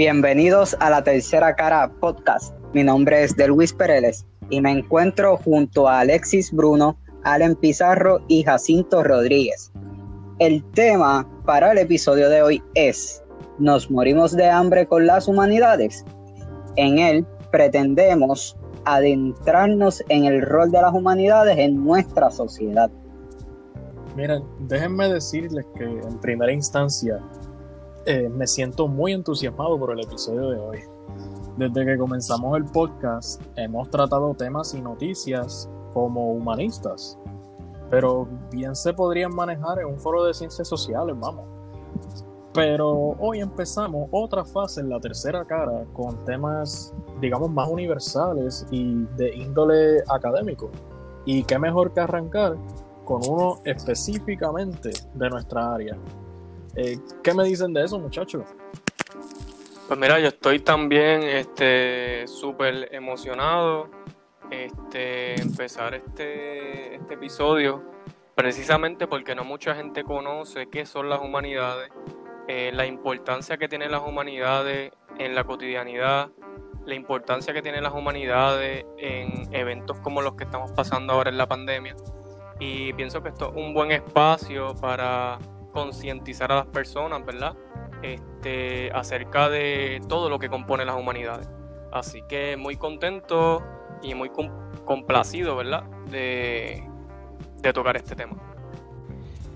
Bienvenidos a la Tercera Cara Podcast. Mi nombre es Delwis Pereles y me encuentro junto a Alexis Bruno, Allen Pizarro y Jacinto Rodríguez. El tema para el episodio de hoy es ¿Nos morimos de hambre con las humanidades? En él pretendemos adentrarnos en el rol de las humanidades en nuestra sociedad. Miren, déjenme decirles que en primera instancia eh, me siento muy entusiasmado por el episodio de hoy. Desde que comenzamos el podcast hemos tratado temas y noticias como humanistas, pero bien se podrían manejar en un foro de ciencias sociales, vamos. Pero hoy empezamos otra fase en la tercera cara con temas, digamos, más universales y de índole académico. Y qué mejor que arrancar con uno específicamente de nuestra área. Eh, ¿Qué me dicen de eso, muchachos? Pues mira, yo estoy también este súper emocionado este empezar este, este episodio precisamente porque no mucha gente conoce qué son las humanidades, eh, la importancia que tienen las humanidades en la cotidianidad, la importancia que tienen las humanidades en eventos como los que estamos pasando ahora en la pandemia. Y pienso que esto es un buen espacio para concientizar a las personas, ¿verdad? Este, acerca de todo lo que compone las humanidades. Así que muy contento y muy complacido, ¿verdad? De, de tocar este tema.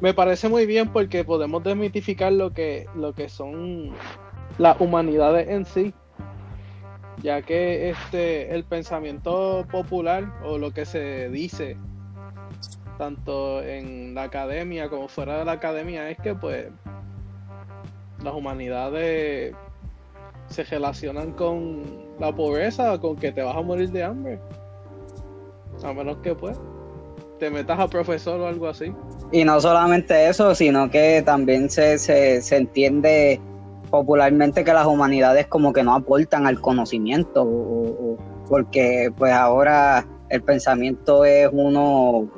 Me parece muy bien porque podemos desmitificar lo que, lo que son las humanidades en sí, ya que este el pensamiento popular o lo que se dice tanto en la academia como fuera de la academia, es que pues las humanidades se relacionan con la pobreza, con que te vas a morir de hambre. A menos que pues te metas a profesor o algo así. Y no solamente eso, sino que también se, se, entiende popularmente que las humanidades como que no aportan al conocimiento, porque pues ahora el pensamiento es uno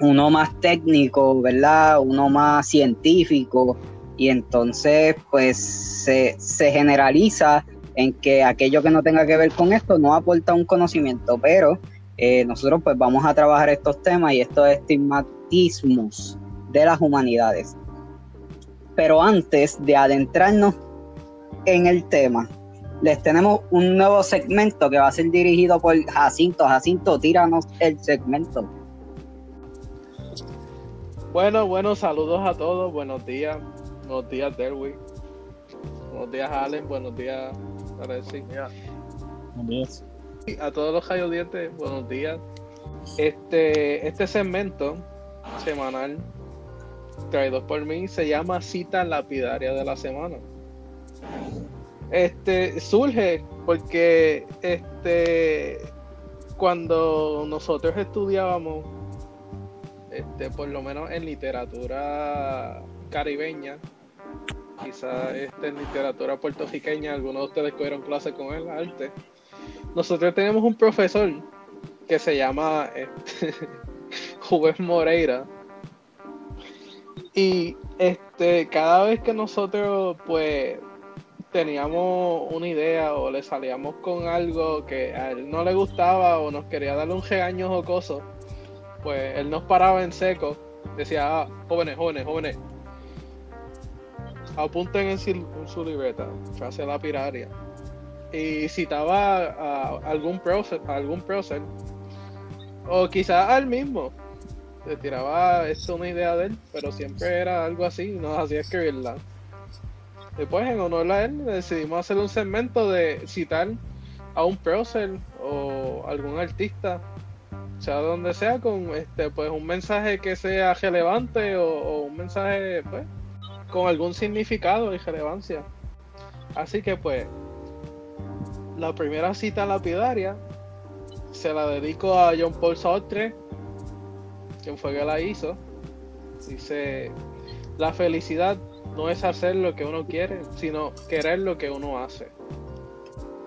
uno más técnico, ¿verdad? Uno más científico y entonces pues se, generaliza en que aquello que no tenga que ver con esto no aporta un conocimiento, pero eh, nosotros pues vamos a trabajar estos temas y estos estigmatismos de las humanidades. Pero antes de adentrarnos en el tema, les tenemos un nuevo segmento que va a ser dirigido por Jacinto. Jacinto, tíranos el segmento. Bueno, bueno, saludos a todos, buenos días, buenos días Derwy, buenos días Allen, buenos días Alexis. Buenos días. A todos los audientes, buenos días. Este, este segmento semanal traído por mí se llama Cita Lapidaria de la Semana. Este surge porque este cuando nosotros estudiábamos este, por lo menos en literatura caribeña, quizás este, en literatura puertorriqueña, algunos de ustedes cogieron clase con él, arte. Nosotros tenemos un profesor que se llama este, Moreira. Y este, cada vez que nosotros pues teníamos una idea o le salíamos con algo que a él no le gustaba o nos quería darle un regaño jocoso, pues él nos paraba en seco, decía, ah, jóvenes, jóvenes, jóvenes, apunten en su, libreta, frase lapidaria, y citaba a algún prócer, algún prócer, o quizás al mismo, le tiraba esto una idea de él, pero siempre era algo así, nos hacía escribirla. Después, en honor a él, decidimos hacer un segmento de citar a un prócer o algún artista sea donde sea, con este pues un mensaje que sea relevante o, un mensaje pues con algún significado y relevancia. Así que pues la primera cita lapidaria se la dedico a John Paul Sartre, quien fue que la hizo. Dice, la felicidad no es hacer lo que uno quiere, sino querer lo que uno hace.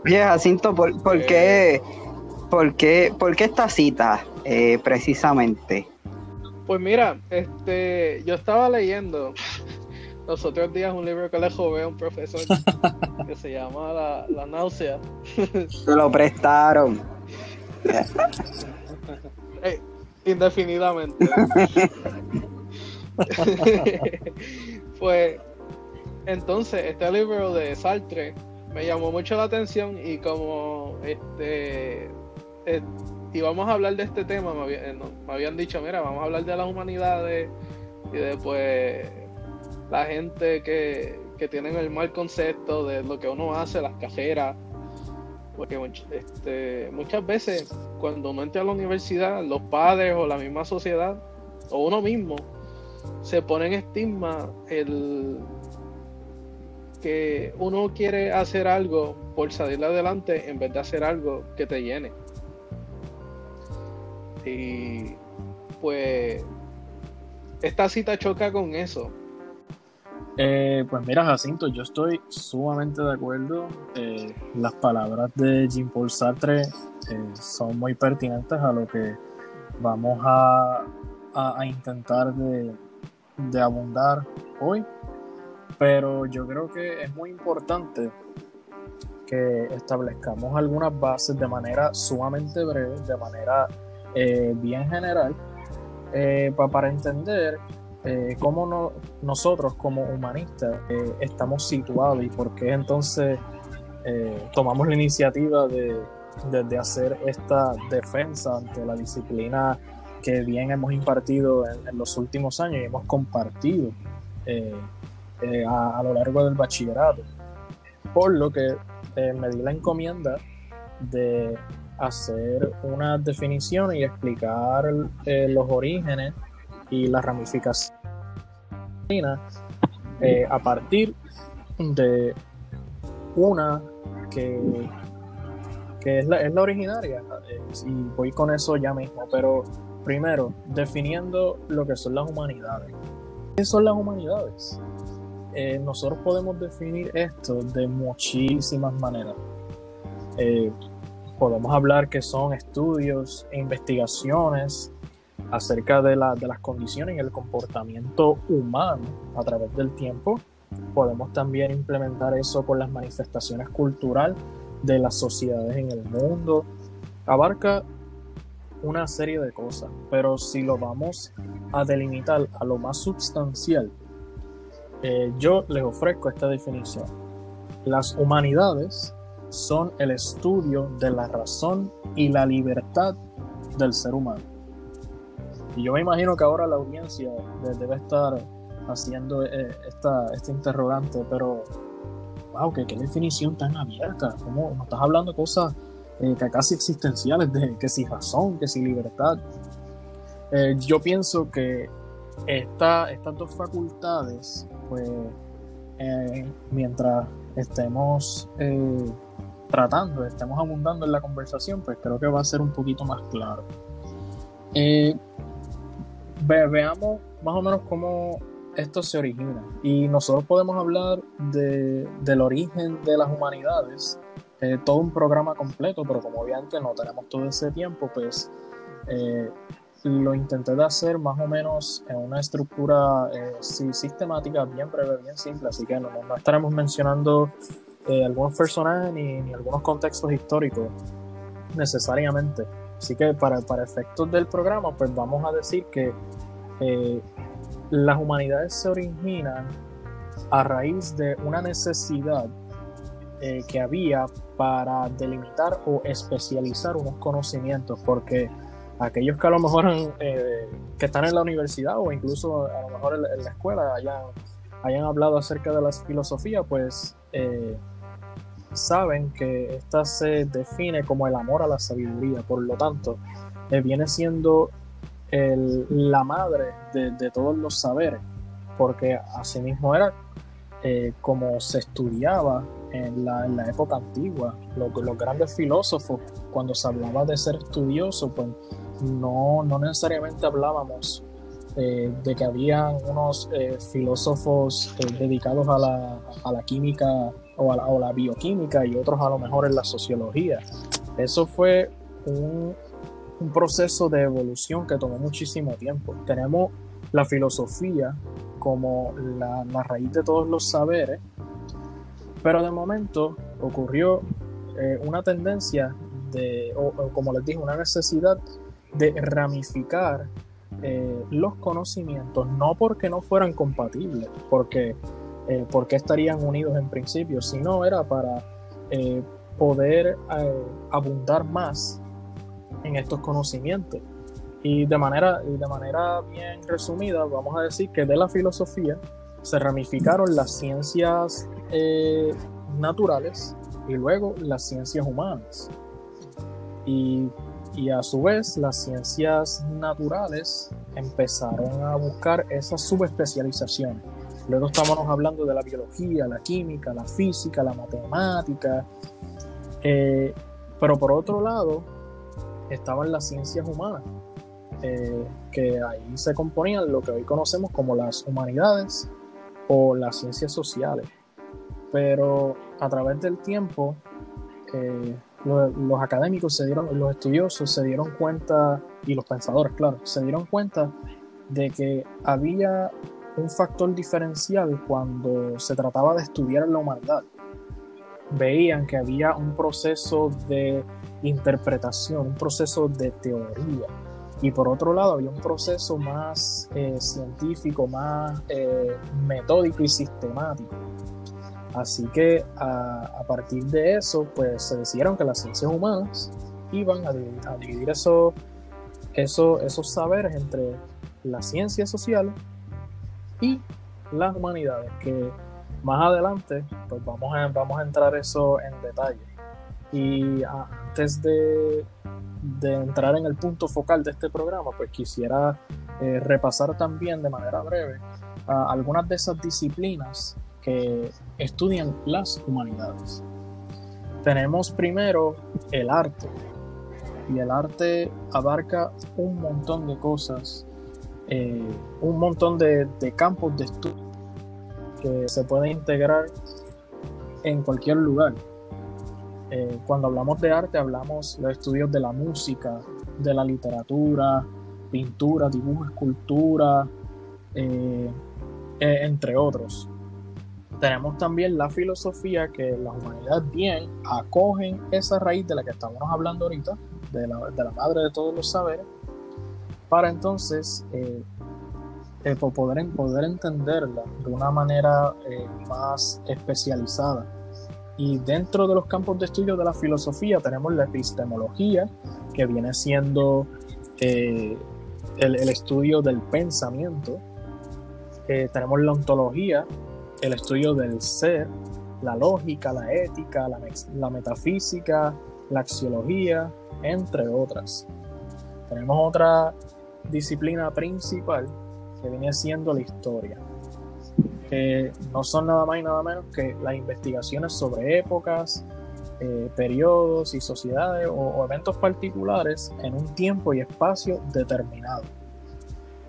Oye, Jacinto, ¿por, por eh, qué ¿Por qué, esta cita eh, precisamente? Pues mira, este, yo estaba leyendo los otros días un libro que le jové a un profesor que se llama La, la Náusea. Se lo prestaron. Indefinidamente. pues entonces este libro de Sartre me llamó mucho la atención y como este eh, íbamos a hablar de este tema, eh, me habían dicho, mira, vamos a hablar de las humanidades y después la gente que, que tienen el mal concepto de lo que uno hace, las cajeras. Porque este, muchas veces cuando uno entra a la universidad, los padres o la misma sociedad, o uno mismo, se pone en estigma el que uno quiere hacer algo por salir adelante en vez de hacer algo que te llene. Y pues esta cita choca con eso. Eh, pues mira, Jacinto, yo estoy sumamente de acuerdo. Eh, las palabras de Jean-Paul Sartre eh, son muy pertinentes a lo que vamos a, a- a intentar de, de abundar hoy. Pero yo creo que es muy importante que establezcamos algunas bases de manera sumamente breve, de manera eh, bien general, eh, pa- para entender eh, cómo no- nosotros como humanistas eh, estamos situados y por qué entonces eh, tomamos la iniciativa de, de- de hacer esta defensa ante la disciplina que bien hemos impartido en, en los últimos años y hemos compartido eh, a, a lo largo del bachillerato. Por lo que me di la encomienda de hacer una definición y explicar eh, los orígenes y las ramificaciones eh, a partir de una que, que es, la, es la originaria. eh, y voy con eso ya mismo, pero primero, definiendo lo que son las humanidades. ¿Qué son las humanidades? Nosotros podemos definir esto de muchísimas maneras. Podemos hablar que son estudios e investigaciones acerca de, la- de las condiciones y el comportamiento humano a través del tiempo. Podemos también implementar eso con las manifestaciones culturales de las sociedades en el mundo. Abarca una serie de cosas, pero si lo vamos a delimitar a lo más sustancial, eh, yo les ofrezco esta definición. Las humanidades son el estudio de la razón y la libertad del ser humano. Y yo me imagino que ahora la audiencia de- debe estar haciendo eh, esta, este interrogante, pero wow, ¿qué, qué definición tan abierta. ¿Cómo nos estás hablando de cosas eh, que casi existenciales, de que si razón, que si libertad? Eh, yo pienso que esta, estas dos facultades, pues, mientras estemos tratando, estemos abundando en la conversación, pues creo que va a ser un poquito más claro. Eh, ve- veamos más o menos cómo esto se origina. Y nosotros podemos hablar de- del origen de las humanidades, eh, todo un programa completo, pero como obviamente no tenemos todo ese tiempo, pues eh, lo intenté de hacer más o menos en una estructura eh, sistemática, bien breve, bien simple, así que no- no estaremos mencionando eh, algunos personajes ni, ni algunos contextos históricos necesariamente. Así que para, para efectos del programa, pues vamos a decir que eh, las humanidades se originan a raíz de una necesidad eh, que había para delimitar o especializar unos conocimientos, porque aquellos que a lo mejor eh, que están en la universidad o incluso a lo mejor en, la escuela hayan, hayan hablado acerca de la filosofía, pues saben que esta se define como el amor a la sabiduría, por lo tanto, eh, viene siendo la madre de, todos los saberes, porque asimismo era eh, como se estudiaba en la, época antigua. Los, los grandes filósofos, cuando se hablaba de ser estudioso, pues no, no necesariamente hablábamos eh, de que había unos filósofos dedicados a la, a la química o la, bioquímica y otros a lo mejor en la sociología. Eso fue un, proceso de evolución que tomó muchísimo tiempo. Tenemos la filosofía como la, la raíz de todos los saberes Pero de momento ocurrió eh, una tendencia de, o, como les dije, una necesidad de ramificar eh, los conocimientos, no porque no fueran compatibles, porque, eh, porque estarían unidos en principio, sino era para poder abundar más en estos conocimientos. Y de manera, de manera bien resumida, vamos a decir que de la filosofía se ramificaron las ciencias eh, naturales y luego las ciencias humanas. Y, y, a su vez las ciencias naturales empezaron a buscar esa subespecialización. Luego estamos hablando de la biología, la química, la física, la matemática. Eh, pero por otro lado, estaban las ciencias humanas, eh, que ahí se componían lo que hoy conocemos como las humanidades o las ciencias sociales. Pero a través del tiempo, eh, los, académicos se dieron, los estudiosos se dieron cuenta, y los pensadores, claro, se dieron cuenta de que había un factor diferencial cuando se trataba de estudiar la humanidad. Veían que había un proceso de interpretación, un proceso de teoría. Y por otro lado, había un proceso más eh, científico, más eh, metódico y sistemático. Así que a, partir de eso, pues se decidieron que las ciencias humanas iban a dividir, eso, esos saberes entre las ciencias sociales y las humanidades, que más adelante pues vamos a, vamos a entrar eso en detalle. Y antes de, entrar en el punto focal de este programa, pues quisiera eh, repasar también de manera breve algunas de esas disciplinas que estudian las humanidades. Tenemos primero el arte, y el arte abarca un montón de cosas, eh, un montón de, campos de estudio que se pueden integrar en cualquier lugar. Eh, cuando hablamos de arte hablamos de estudios de la música, de la literatura, pintura, dibujo, escultura, eh, entre otros. Tenemos también la filosofía que las humanidades bien acogen esa raíz de la que estamos hablando ahorita, la, de la madre de todos los saberes, para entonces poder, poder entenderla de una manera más especializada y dentro de los campos de estudio de la filosofía tenemos la epistemología, que viene siendo eh, el, estudio del pensamiento. Eh, tenemos la ontología, el estudio del ser, la lógica, la ética, la, la metafísica, la axiología, entre otras. Tenemos otra disciplina principal que viene siendo la historia no son nada más y nada menos que las investigaciones sobre épocas, eh, periodos y sociedades o, eventos particulares en un tiempo y espacio determinado.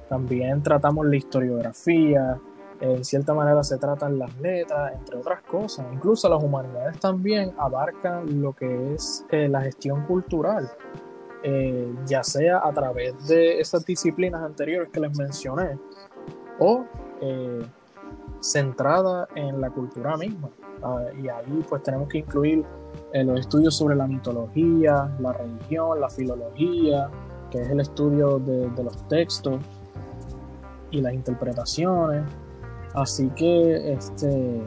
También tratamos la historiografía, en cierta manera se tratan las letras, entre otras cosas. Incluso las humanidades también abarcan lo que es eh, la gestión cultural, eh, ya sea a través de esas disciplinas anteriores que les mencioné, o centrada en la cultura misma. Ah, y ahí pues tenemos que incluir eh, los estudios sobre la mitología, la religión, la filología, que es el estudio de, los textos y las interpretaciones. Así que, este,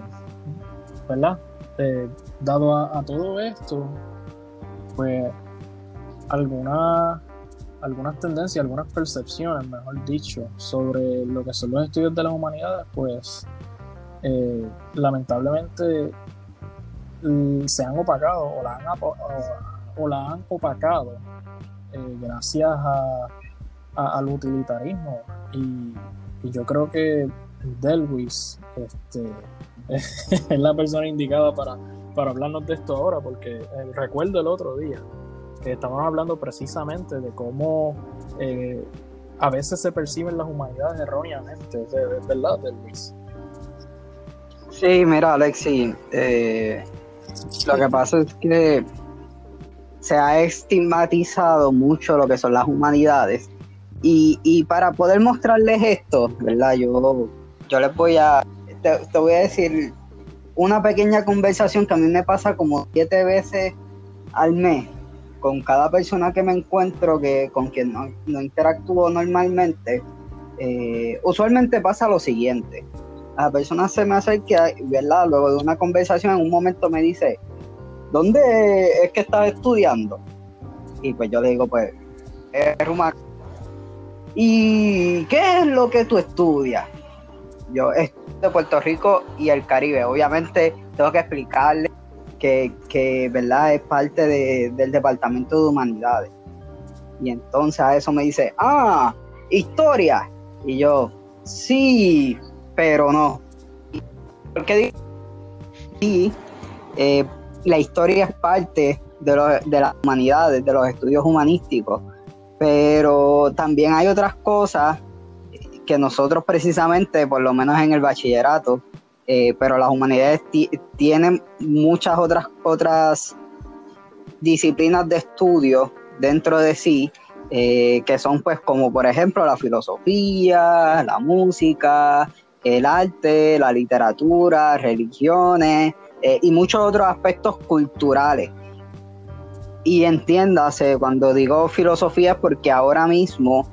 ¿verdad? Eh, dado a, todo esto, pues algunas algunas tendencias, algunas percepciones, mejor dicho, sobre lo que son los estudios de las humanidades, pues eh, lamentablemente mm, se han opacado o la han, o, la han opacado eh, gracias a, al utilitarismo. Y, yo creo que Delwis este, es la persona indicada para, para hablarnos de esto ahora porque eh, recuerdo el otro día que estábamos hablando precisamente de cómo a veces se perciben las humanidades erróneamente, ¿verdad, Delwis? Sí, mira, Alexi, eh, lo que pasa es que se ha estigmatizado mucho lo que son las humanidades. Y, para poder mostrarles esto, ¿verdad? Yo, yo les voy a, te, voy a decir una pequeña conversación que a mí me pasa como siete veces al mes con cada persona que me encuentro que con quien no, interactúo normalmente, eh, usualmente pasa lo siguiente. La persona se me acerca, ¿verdad? Luego de una conversación, en un momento me dice, ¿dónde es que estás estudiando? Y pues yo le digo, pues, es rumano. ¿Y qué es lo que tú estudias? Yo estudio de Puerto Rico y el Caribe. Obviamente tengo que explicarle que, ¿verdad? es parte del Departamento de Humanidades. Y entonces a eso me dice, ah, historia. Y yo, sí, pero no. ¿Por qué digo? Sí, eh, la historia es parte de, de las humanidades, de los estudios humanísticos, pero también hay otras cosas que nosotros precisamente, por lo menos en el bachillerato, eh, pero las humanidades tienen muchas otras, otras disciplinas de estudio dentro de sí, eh, que son pues como por ejemplo la filosofía, la música, el arte, la literatura, religiones eh, y muchos otros aspectos culturales. Y entiéndase, cuando digo filosofía es porque ahora mismo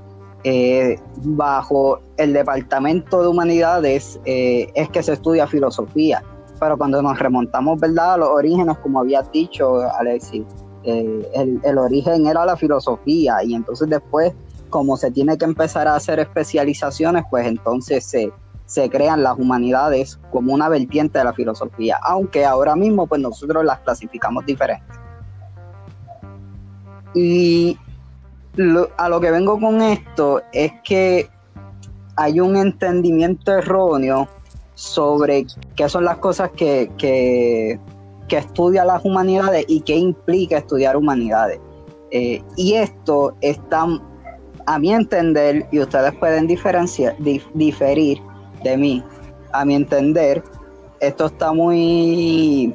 eh, bajo el Departamento de Humanidades eh, es que se estudia filosofía. Pero cuando nos remontamos, ¿verdad?, a los orígenes, como había dicho Alexis, eh, el, origen era la filosofía y entonces después, como se tiene que empezar a hacer especializaciones, pues entonces se, crean las humanidades como una vertiente de la filosofía, aunque ahora mismo pues nosotros las clasificamos diferentes. Y a lo que vengo con esto es que hay un entendimiento erróneo sobre qué son las cosas que, que, estudia las humanidades y qué implica estudiar humanidades. Eh, y esto está, a mi entender, y ustedes pueden diferenciar, diferir de mí, a mi entender, esto está muy,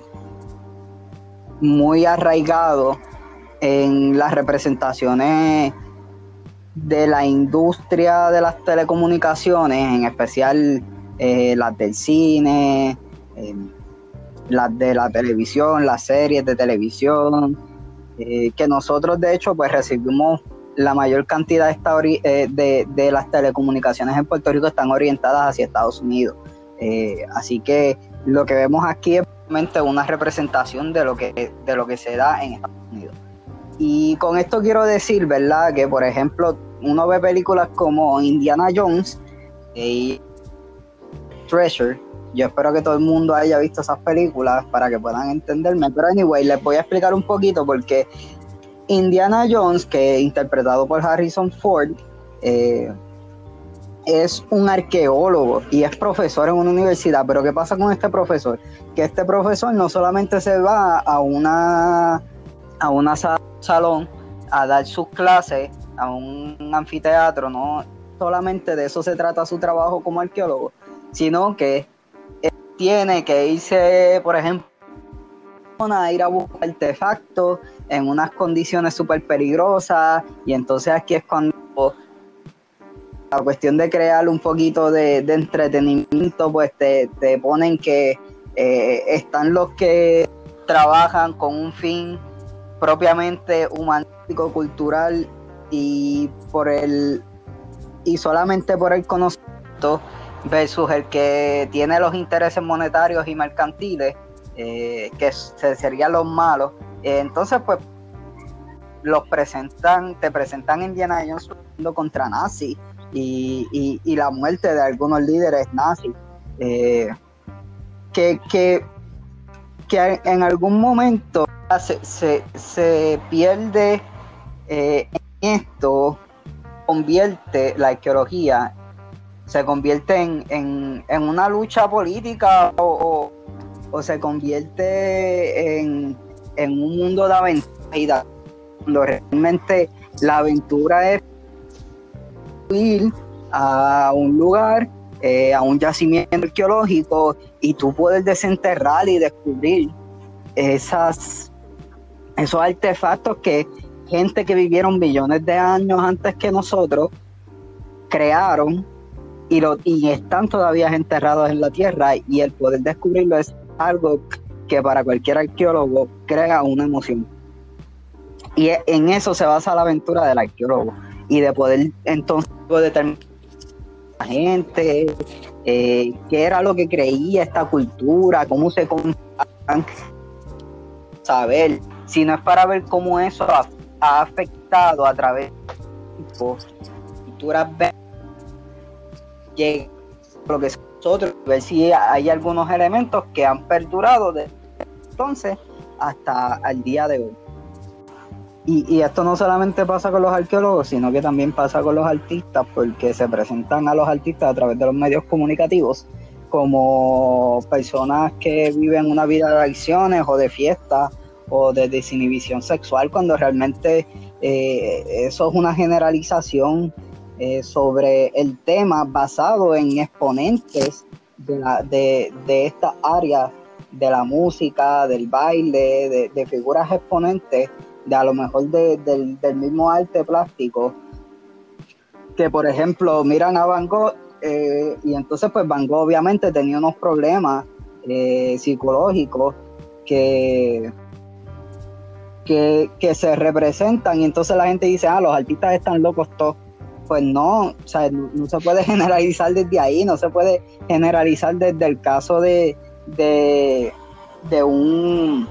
muy arraigado en las representaciones de la industria de las telecomunicaciones, en especial eh, las del cine, eh, las de la televisión, las series de televisión, eh, que nosotros de hecho pues recibimos la mayor cantidad de, de, las telecomunicaciones en Puerto Rico están orientadas hacia Estados Unidos. así que lo que vemos aquí es una representación de lo que, de lo que se da en Estados Unidos. Y con esto quiero decir, ¿verdad? Que por ejemplo, uno ve películas como Indiana Jones y Treasure. Yo espero que todo el mundo haya visto esas películas para que puedan entenderme. Pero anyway, les voy a explicar un poquito porque Indiana Jones, que interpretado por Harrison Ford, eh, es un arqueólogo y es profesor en una universidad. Pero ¿qué pasa con este profesor? Que este profesor no solamente se va a una a una salón a dar sus clases a un anfiteatro, no solamente de eso se trata su trabajo como arqueólogo, sino que tiene que irse, por ejemplo, a ir a buscar artefactos en unas condiciones súper peligrosas y entonces aquí es cuando la cuestión de crear un poquito de, entretenimiento, pues te, ponen que eh, están los que trabajan con un fin propiamente humanístico, cultural y por el y solamente por el conocimiento versus el que tiene los intereses monetarios y mercantiles, eh, que serían los malos. Eh, entonces, pues, los presentan, te presentan Indiana Jones contra nazis y, y, la muerte de algunos líderes nazis. Eh, que, que, que en algún momento se, pierde eh, en esto, convierte la arqueología, se convierte en, una lucha política o, se convierte en, un mundo de aventura, cuando realmente la aventura es ir a un lugar, eh, a un yacimiento arqueológico y tú puedes desenterrar y descubrir esas esos artefactos que gente que vivieron millones de años antes que nosotros crearon y, lo, y están todavía enterrados en la tierra y el poder descubrirlo es algo que para cualquier arqueólogo crea una emoción. Y en eso se basa la aventura del arqueólogo y de poder entonces determinar la gente, eh, qué era lo que creía esta cultura, cómo se saber, si no es para ver cómo eso ha, afectado a través de culturas lo que nosotros, ver si hay algunos elementos que han perdurado de entonces hasta el día de hoy. Y, esto no solamente pasa con los arqueólogos, sino que también pasa con los artistas, porque se presentan a los artistas a través de los medios comunicativos como personas que viven una vida de adicciones o de fiestas o de desinhibición sexual, cuando realmente eh, eso es una generalización eh, sobre el tema basado en exponentes de, la, de, de esta área de la música, del baile, de, figuras exponentes, de a lo mejor del, mismo arte plástico, que por ejemplo miran a Van Gogh eh, y entonces pues Van Gogh obviamente tenía unos problemas psicológicos que, que, se representan y entonces la gente dice, ah, los artistas están locos todos. Pues no, o sea, no se puede generalizar desde ahí, no se puede generalizar desde el caso de, de, un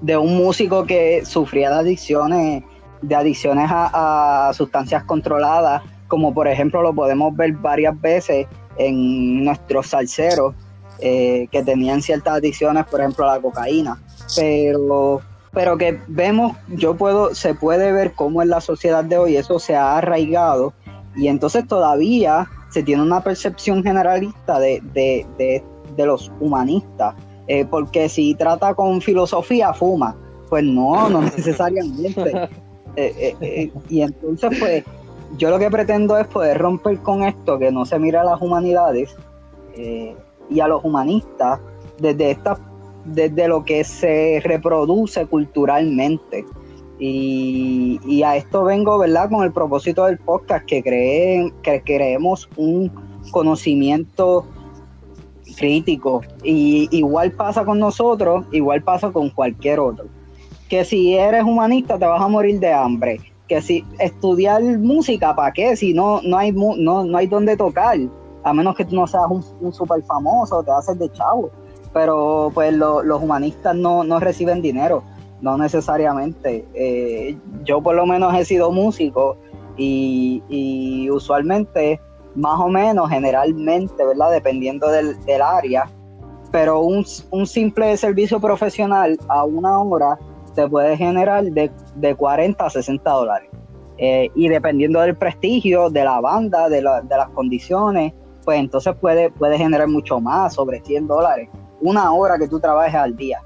de un músico que sufría de adicciones, de adicciones a, sustancias controladas, como por ejemplo lo podemos ver varias veces en nuestros salseros eh, que tenían ciertas adicciones, por ejemplo a la cocaína, pero pero que vemos, yo puedo, se puede ver cómo en la sociedad de hoy eso se ha arraigado y entonces todavía se tiene una percepción generalista de, de, de de los humanistas, eh, porque si trata con filosofía, fuma. Pues no, no necesariamente. Eh, eh, y entonces, pues, yo lo que pretendo es poder romper con esto, que no se mira a las humanidades y a los humanistas desde esta, desde lo que se reproduce culturalmente. Y, a esto vengo, ¿verdad? Con el propósito del podcast, que, creen, que creemos un conocimiento crítico Y igual pasa con nosotros, igual pasa con cualquier otro. Que si eres humanista te vas a morir de hambre. Que si estudiar música, ¿para qué? Si no, no, hay, no, no hay donde tocar. A menos que tú no seas un, un super famoso, te haces de chavo. Pero pues los humanistas no, no reciben dinero, no necesariamente. Eh, yo por lo menos he sido músico y, usualmente más o menos, generalmente, ¿verdad? Dependiendo del, área. Pero un, simple servicio profesional a una hora te puede generar de, de 40 a 60 dólares. Eh, y dependiendo del prestigio de la banda, de, las condiciones, pues entonces puede, puede generar mucho más, sobre 100 dólares. Una hora que tú trabajes al día.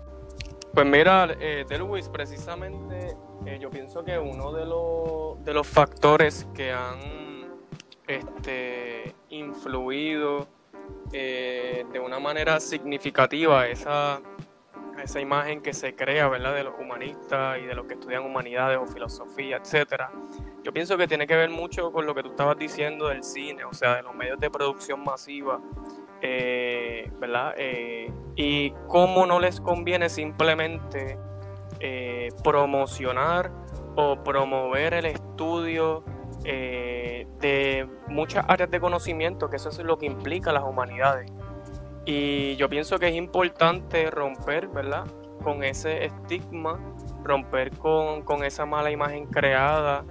Pues mira, eh, Luis, precisamente eh, yo pienso que uno de, los, de los factores que han este, influido eh, de una manera significativa esa, esa imagen que se crea ¿verdad? de los humanistas y de los que estudian humanidades o filosofía, etcétera. Yo pienso que tiene que ver mucho con lo que tú estabas diciendo del cine, o sea, de los medios de producción masiva, eh, ¿verdad? Eh, y cómo no les conviene simplemente promocionar o promover el estudio eh, de muchas áreas de conocimiento, que eso es lo que implica las humanidades. Y yo pienso que es importante romper, ¿verdad? Con ese estigma, romper con, esa mala imagen creada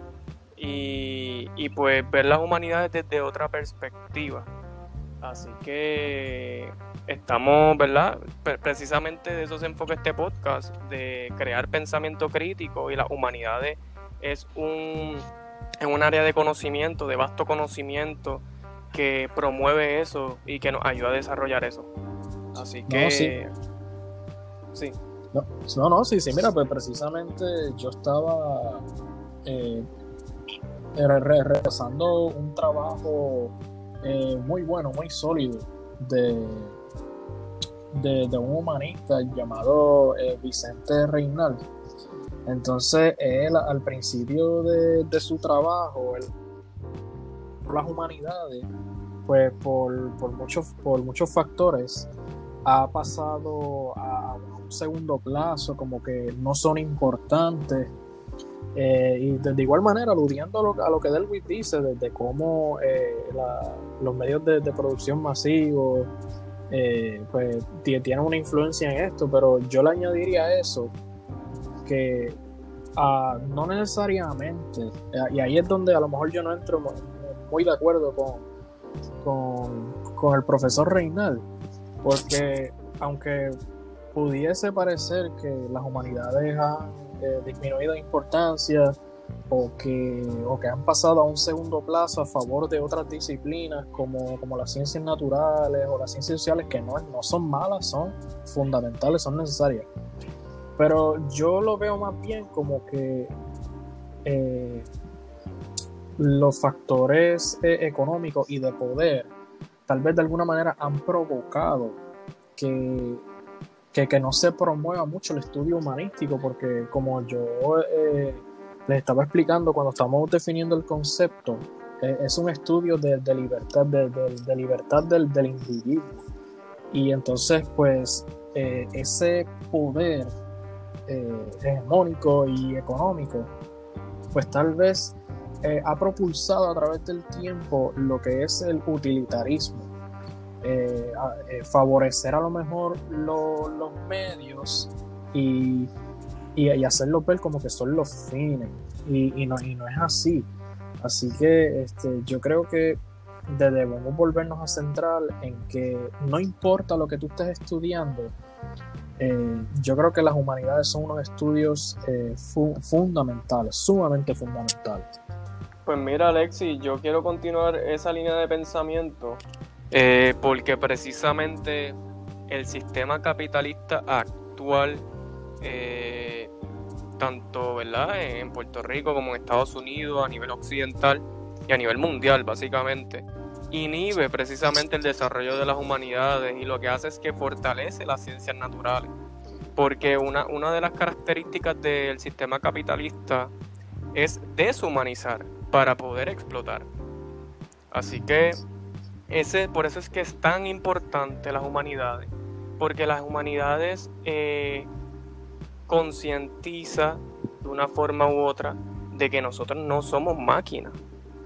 y, pues ver las humanidades desde otra perspectiva. Así que estamos, ¿verdad? Precisamente de eso se enfoca este podcast, de crear pensamiento crítico y las humanidades es un, es un área de conocimiento, de vasto conocimiento, que promueve eso y que nos ayuda a desarrollar eso. Así que... sí. No, no, sí, sí, mira, pues precisamente yo estaba eh, realizando un trabajo eh, muy bueno, muy sólido de, de, un humanista llamado eh, Vicente Reinal entonces, él al principio de, su trabajo, por las humanidades, pues por, muchos, por muchos factores, ha pasado a un segundo plazo, como que no son importantes. Eh, y de, igual manera, aludiendo a lo, a lo que Delwit dice, desde cómo eh, los medios de, producción masivos eh, pues tienen una influencia en esto, pero yo le añadiría eso que ah, no necesariamente, y ahí es donde a lo mejor yo no entro muy de acuerdo con, con, con el profesor Reinal, porque aunque pudiese parecer que las humanidades han eh, disminuido importancia o que, o que han pasado a un segundo plazo a favor de otras disciplinas como, como las ciencias naturales o las ciencias sociales que no, no son malas, son fundamentales, son necesarias. Pero yo lo veo más bien como que eh, los factores eh, económicos y de poder tal vez de alguna manera han provocado que, que, no se promueva mucho el estudio humanístico, porque como yo eh, les estaba explicando cuando estamos definiendo el concepto, eh, es un estudio de, libertad, de, libertad del, del, individuo. Y entonces, pues, eh, ese poder hegemónico y económico, pues tal vez ha propulsado a través del tiempo lo que es el utilitarismo eh, eh, favorecer a lo mejor los medios y, y, hacerlos ver como que son los fines. Y, no, y no es así. Así que este, yo creo que debemos volvernos a centrar en que no importa lo que tú estés estudiando, eh, yo creo que las humanidades son unos estudios fundamentales, sumamente fundamentales. Pues mira, Alexi, yo quiero continuar esa línea de pensamiento eh, porque precisamente el sistema capitalista actual, eh, tanto en Puerto Rico como en Estados Unidos, a nivel occidental y a nivel mundial, básicamente, inhibe precisamente el desarrollo de las humanidades y lo que hace es que fortalece las ciencias naturales. Porque una, una de las características del sistema capitalista es deshumanizar para poder explotar. Así que ese, por eso es que es tan importante las humanidades, porque las humanidades eh, concientiza de una forma u otra de que nosotros no somos máquinas,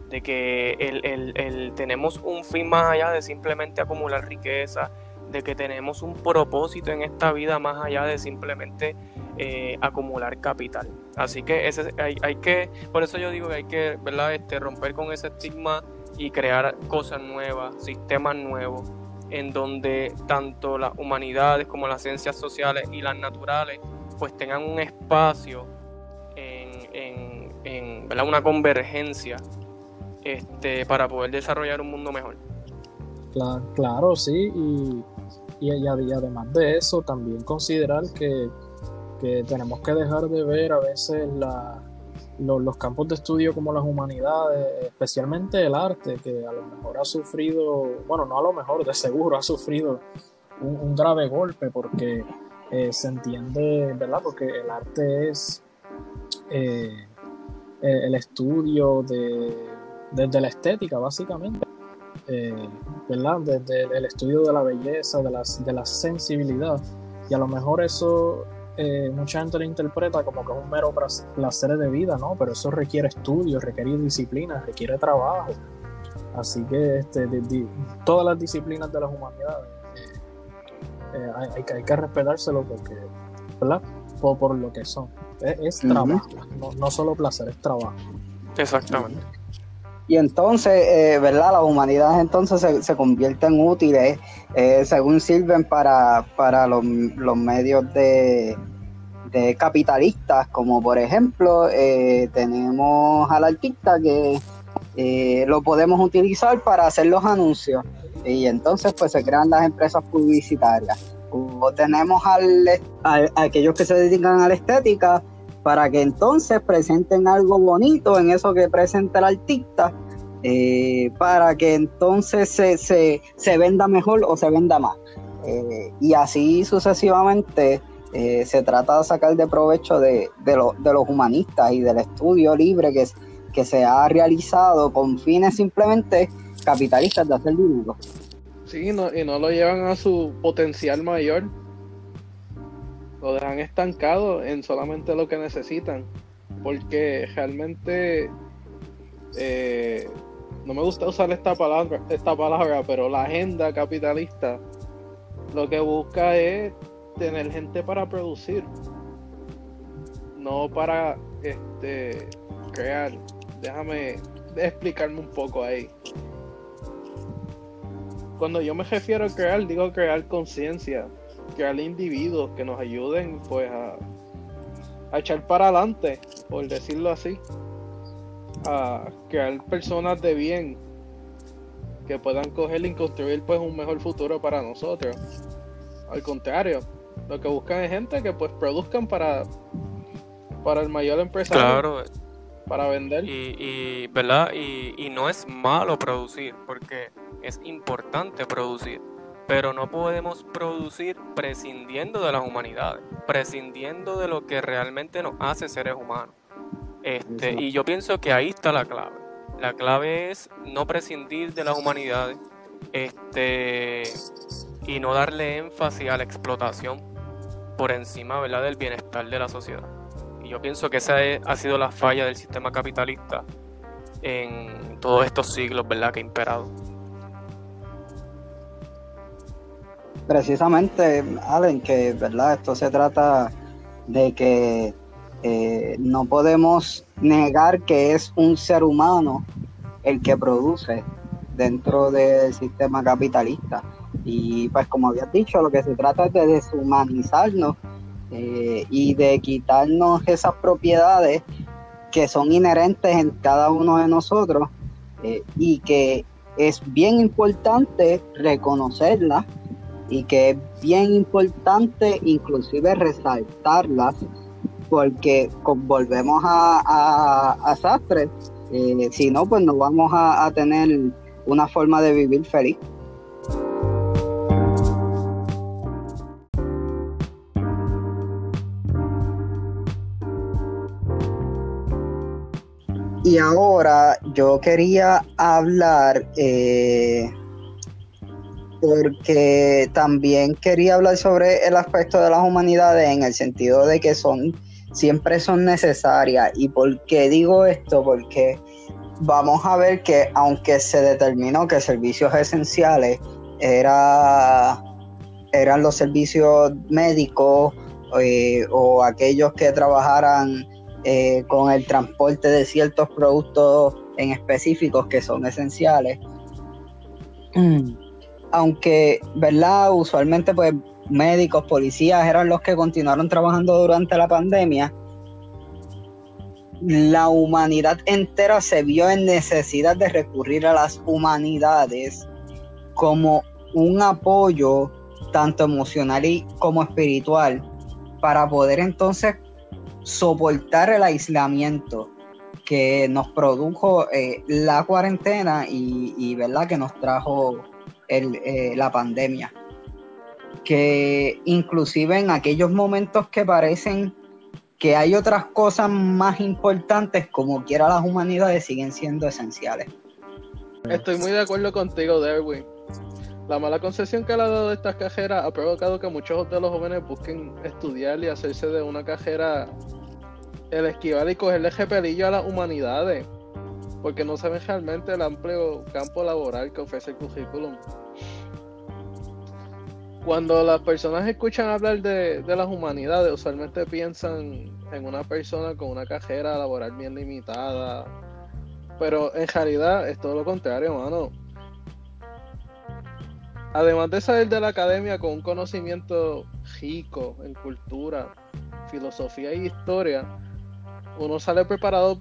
de que el, tenemos un fin más allá de simplemente acumular riqueza, de que tenemos un propósito en esta vida más allá de simplemente eh, acumular capital. Así que ese, hay, hay, que, por eso yo digo que hay que ¿verdad? Este, romper con ese estigma y crear cosas nuevas, sistemas nuevos, en donde tanto las humanidades como las ciencias sociales y las naturales pues tengan un espacio en, en, una convergencia este, para poder desarrollar un mundo mejor. Claro, claro sí, y, y, además de eso, también considerar que, que tenemos que dejar de ver a veces la, los, campos de estudio como las humanidades, especialmente el arte, que a lo mejor ha sufrido, bueno, no a lo mejor, de seguro ha sufrido un, grave golpe porque eh, se entiende, ¿verdad? Porque el arte es eh, el estudio de, desde la estética, básicamente. Eh, ¿verdad? Desde el estudio de la belleza, de, las, de la sensibilidad. Y a lo mejor eso eh, mucha gente lo interpreta como que es un mero placer de vida, ¿no? Pero eso requiere estudio, requiere disciplina, requiere trabajo. Así que este, todas las disciplinas de las humanidades eh, eh, hay, hay, que respetárselo porque, ¿verdad? Por, lo que son. Es, trabajo, no, no, solo placer, es trabajo. Exactamente. Y entonces, ¿verdad? Las humanidades entonces se, se convierten útiles según sirven para, para los, los medios de, capitalistas, como por ejemplo eh, tenemos al artista que eh, lo podemos utilizar para hacer los anuncios y entonces pues se crean las empresas publicitarias. O tenemos al, a, aquellos que se dedican a la estética para que entonces presenten algo bonito en eso que presenta el artista eh, para que entonces se, se, venda mejor o se venda más. y así sucesivamente eh, se trata de sacar de provecho de, de, los humanistas y del estudio libre que, que se ha realizado con fines simplemente capitalistas de hacer dinero. Sí, no, y no lo llevan a su potencial mayor. Lo dejan estancado en solamente lo que necesitan. Porque realmente eh, no me gusta usar esta palabra, esta palabra, pero la agenda capitalista lo que busca es tener gente para producir, no para este crear. Déjame explicarme un poco ahí. Cuando yo me refiero a crear, digo crear conciencia, crear individuos que nos ayuden pues a, a echar para adelante, por decirlo así a crear personas de bien que puedan coger y construir pues un mejor futuro para nosotros. Al contrario, lo que buscan es gente que pues produzcan para para el mayor empresario. Claro. Para vender. Y, y ¿verdad? Y, y no es malo producir, porque es importante producir. Pero no podemos producir prescindiendo de las humanidades, prescindiendo de lo que realmente nos hace seres humanos. Este, y yo pienso que ahí está la clave. La clave es no prescindir de las humanidades este, y no darle énfasis a la explotación por encima ¿verdad? del bienestar de la sociedad. Y yo pienso que esa ha sido la falla del sistema capitalista en todos estos siglos ¿verdad? que ha imperado. Precisamente, Allen, que verdad esto se trata de que eh, no podemos negar que es un ser humano el que produce dentro del sistema capitalista. Y pues como habías dicho, lo que se trata es de deshumanizarnos eh, y de quitarnos esas propiedades que son inherentes en cada uno de nosotros eh, y que es bien importante reconocerlas y que es bien importante inclusive resaltarlas porque volvemos a, a, Sastre, eh, si no, pues no vamos a, tener una forma de vivir feliz. Y ahora yo quería hablar, eh, porque también quería hablar sobre el aspecto de las humanidades en el sentido de que son siempre son necesarias. ¿Y por qué digo esto? Porque vamos a ver que aunque se determinó que servicios esenciales era, eran los servicios médicos eh, o aquellos que trabajaran eh, con el transporte de ciertos productos en específicos que son esenciales, aunque, ¿verdad? Usualmente pues médicos, policías eran los que continuaron trabajando durante la pandemia, la humanidad entera se vio en necesidad de recurrir a las humanidades como un apoyo tanto emocional y como espiritual para poder entonces soportar el aislamiento que nos produjo eh, la cuarentena y, verdad que nos trajo eh, la pandemia que inclusive en aquellos momentos que parecen que hay otras cosas más importantes, como quiera las humanidades, siguen siendo esenciales. Estoy muy de acuerdo contigo, Derwin. La mala concepción que le ha dado esta cajera ha provocado que muchos de los jóvenes busquen estudiar y hacerse de una cajera el esquivar y cogerle pelillo a las humanidades, porque no saben realmente el amplio campo laboral que ofrece el currículum cuando las personas escuchan hablar de, las humanidades, usualmente piensan en una persona con una cajera laboral bien limitada. Pero en realidad es todo lo contrario, mano. Además de salir de la academia con un conocimiento rico en cultura, filosofía y historia, uno sale preparado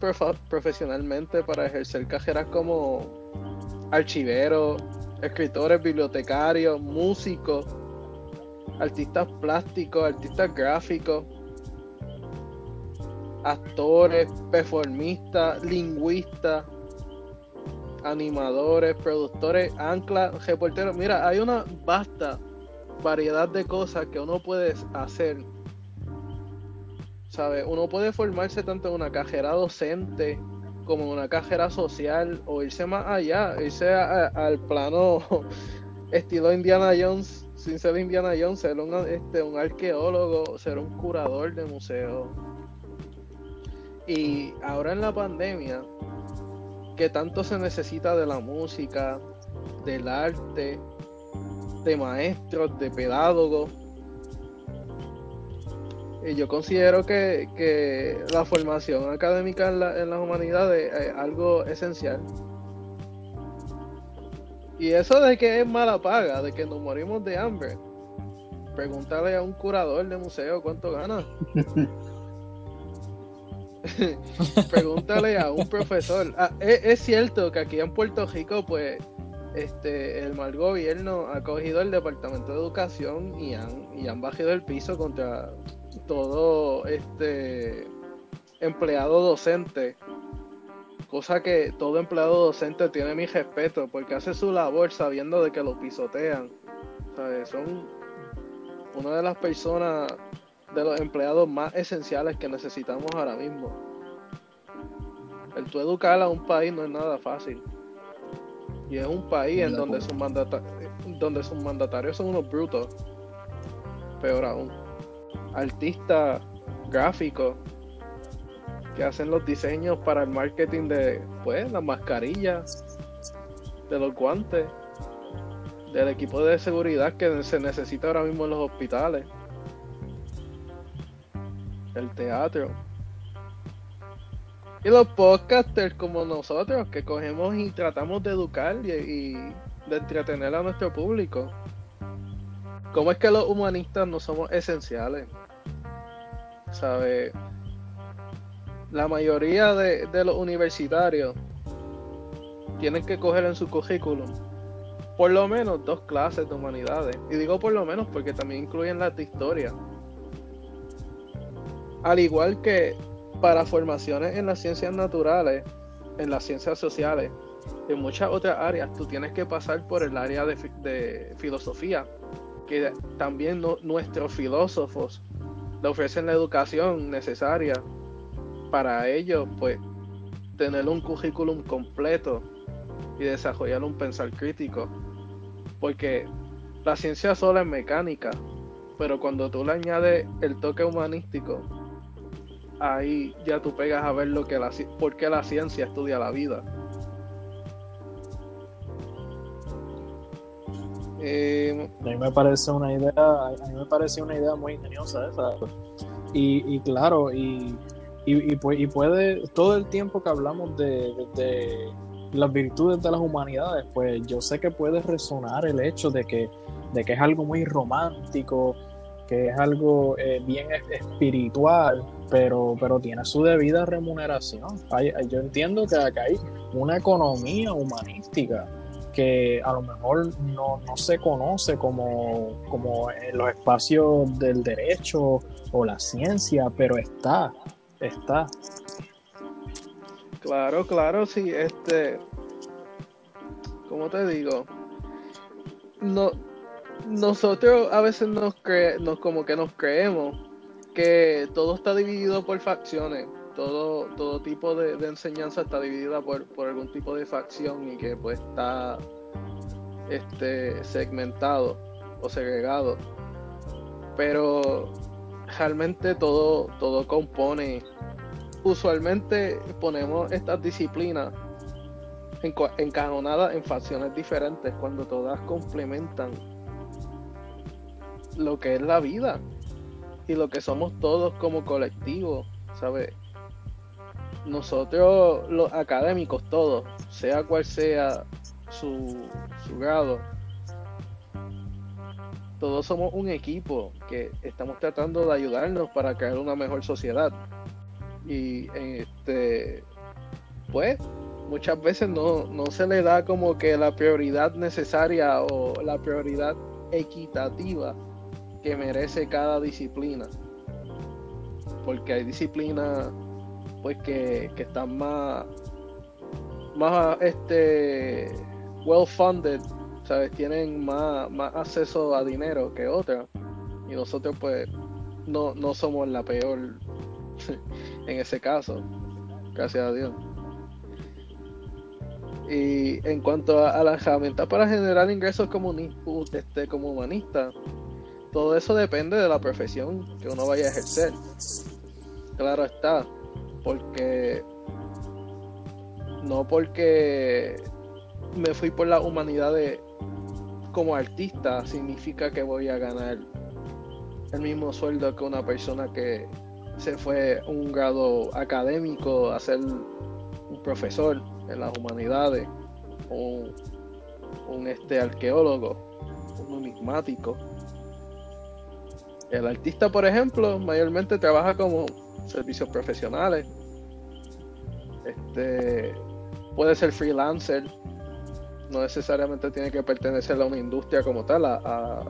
profesionalmente para ejercer cajeras como archiveros, escritores, bibliotecarios, músicos artistas plásticos, artistas gráficos, actores, performistas, lingüistas, animadores, productores, anclas, reporteros. Mira, hay una vasta variedad de cosas que uno puede hacer. ¿Sabe? Uno puede formarse tanto en una cajera docente como en una cajera social o irse más allá, irse al plano estilo Indiana Jones, sin ser Indiana Jones, ser un, este, un arqueólogo, ser un curador de museo. Y ahora en la pandemia, que tanto se necesita de la música, del arte, de maestros, de pedagogos. Y yo considero que, la formación académica en, en las humanidades es algo esencial. Y eso de que es mala paga, de que nos morimos de hambre. Pregúntale a un curador de museo cuánto gana. Pregúntale a un profesor. Ah, es, cierto que aquí en Puerto Rico, pues, este, el mal gobierno ha cogido el Departamento de Educación y han, y han bajado el piso contra todo este empleado docente. Cosa que todo empleado docente tiene mi respeto, porque hace su labor sabiendo de que lo pisotean. Son una de las personas de los empleados más esenciales que necesitamos ahora mismo. El tú educar a un país no es nada fácil. Y es un país en donde sus, donde sus mandatarios son unos brutos. Peor aún. Artistas gráficos que hacen los diseños para el marketing de pues las mascarillas, de los guantes, del equipo de seguridad que se necesita ahora mismo en los hospitales el teatro. Y los podcasters como nosotros, que cogemos y tratamos de educar y, de entretener a nuestro público. ¿Cómo es que los humanistas no somos esenciales? ¿Sabe? La mayoría de, de los universitarios tienen que coger en su currículum por lo menos dos clases de humanidades. Y digo por lo menos porque también incluyen las de historia. Al igual que para formaciones en las ciencias naturales, en las ciencias sociales, en muchas otras áreas, tú tienes que pasar por el área de, filosofía, que también nuestros filósofos le ofrecen la educación necesaria para ellos, pues, tener un currículum completo y desarrollar un pensar crítico. Porque la ciencia sola es mecánica, pero cuando tú le añades el toque humanístico, ahí ya tú pegas a ver lo que la, por qué la ciencia estudia la vida. Eh, a mí me parece una idea, a mí me parece una idea muy ingeniosa esa. Y, y claro, y, y, puede, todo el tiempo que hablamos de, de, las virtudes de las humanidades, pues yo sé que puede resonar el hecho de que, de que es algo muy romántico, que es algo eh, bien espiritual, pero, pero tiene su debida remuneración. yo entiendo que acá hay una economía humanística que a lo mejor no, se conoce como, como en los espacios del derecho o la ciencia, pero está, está. Claro, claro, sí, este, ¿cómo te digo? No, nosotros a veces nos, cre nos como que nos creemos que todo está dividido por facciones. Todo, todo tipo de, enseñanza está dividida por, algún tipo de facción y que pues está este segmentado o segregado. Pero realmente todo, todo compone. Usualmente ponemos estas disciplinas encajonadas en facciones diferentes cuando todas complementan lo que es la vida y lo que somos todos como colectivo, ¿sabes? Nosotros, los académicos, todos, sea cual sea su, su grado, todos somos un equipo que estamos tratando de ayudarnos para crear una mejor sociedad. Y este, pues, muchas veces no, no se le da como que la prioridad necesaria o la prioridad equitativa que merece cada disciplina. Porque hay disciplinas pues que, están más más este well funded, ¿sabes? Tienen más, más acceso a dinero que otras. Y nosotros pues no, no somos la peor en ese caso. Gracias a Dios. Y en cuanto a, la herramienta para generar ingresos como, este, como humanista, todo eso depende de la profesión que uno vaya a ejercer. Claro está, porque no porque me fui por la humanidad como artista significa que voy a ganar el mismo sueldo que una persona que se fue un grado académico a ser un profesor en las humanidades, un, un este arqueólogo, un numismático. El artista, por ejemplo, mayormente trabaja como servicios profesionales. Este puede ser freelancer, no necesariamente tiene que pertenecer a una industria como tal, a,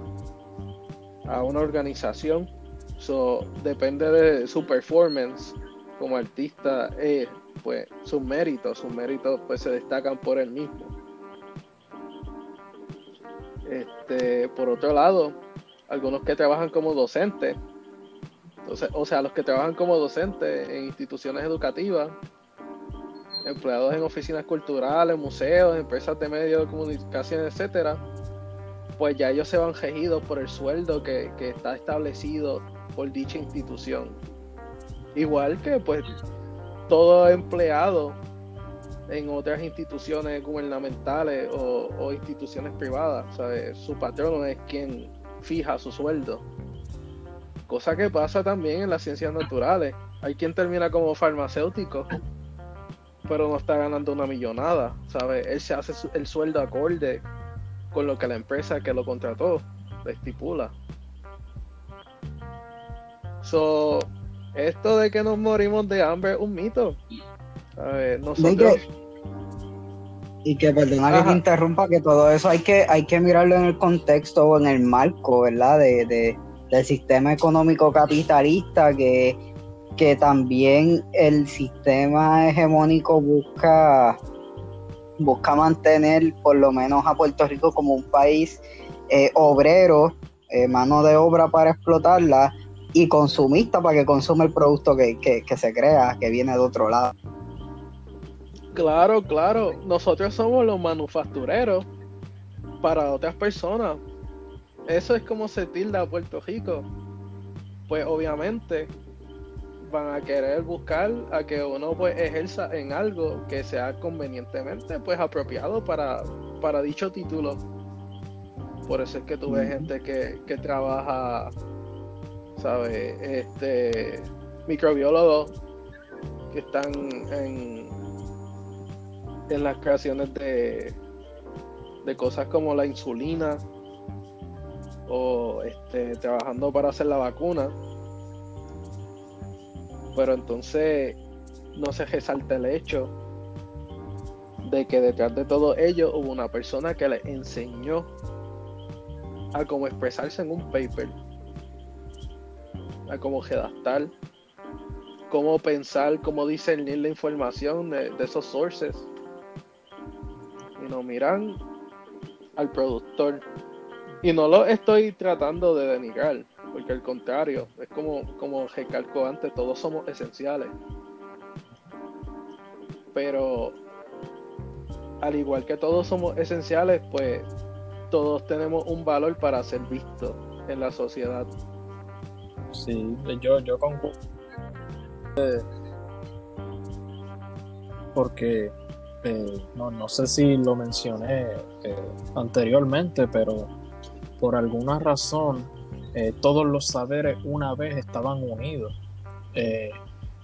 a, una organización. So, depende de su performance como artista, eh, pues sus méritos, sus méritos pues se destacan por él mismo. Este, por otro lado, algunos que trabajan como docentes, entonces, o sea, los que trabajan como docentes en instituciones educativas, empleados en oficinas culturales, museos, empresas de medios de comunicación, etcétera, pues ya ellos se van regidos por el sueldo que, está establecido por dicha institución. Igual que pues todo empleado en otras instituciones gubernamentales o, instituciones privadas. Su patrono es quien fija su sueldo. Cosa que pasa también en las ciencias naturales. Hay quien termina como farmacéutico, pero no está ganando una millonada. ¿sabe? Él se hace el sueldo acorde con lo que la empresa que lo contrató le estipula. So, esto de que nos morimos de hambre es un mito. nosotros... Y que, perdona que te interrumpa, que todo eso hay que, hay que mirarlo en el contexto o en el marco, ¿verdad? De, del sistema económico capitalista que, que también el sistema hegemónico busca busca mantener por lo menos a Puerto Rico como un país eh, obrero, eh, mano de obra para explotarla, y consumista para que consume el producto que, se crea, que viene de otro lado. Claro, claro. Nosotros somos los manufactureros para otras personas. Eso es como se tilda a Puerto Rico. Pues obviamente van a querer buscar a que uno pues ejerza en algo que sea convenientemente pues apropiado para, para dicho título. Por eso es que tú ves gente que, que trabaja ¿sabes? Este, microbiólogos que están en, en las creaciones de, de cosas como la insulina o este, trabajando para hacer la vacuna. Pero entonces no se resalta el hecho de que detrás de todo ello hubo una persona que le enseñó a cómo expresarse en un paper a cómo redactar, cómo pensar, cómo discernir la información de, esos sources. Y no miran al productor. Y no lo estoy tratando de denigrar, porque al contrario, es como, como recalco antes, todos somos esenciales. Pero al igual que todos somos esenciales, pues todos tenemos un valor para ser vistos en la sociedad. Sí, yo, yo concuerdo. Porque eh, no, sé si lo mencioné eh, anteriormente, pero por alguna razón eh, todos los saberes una vez estaban unidos.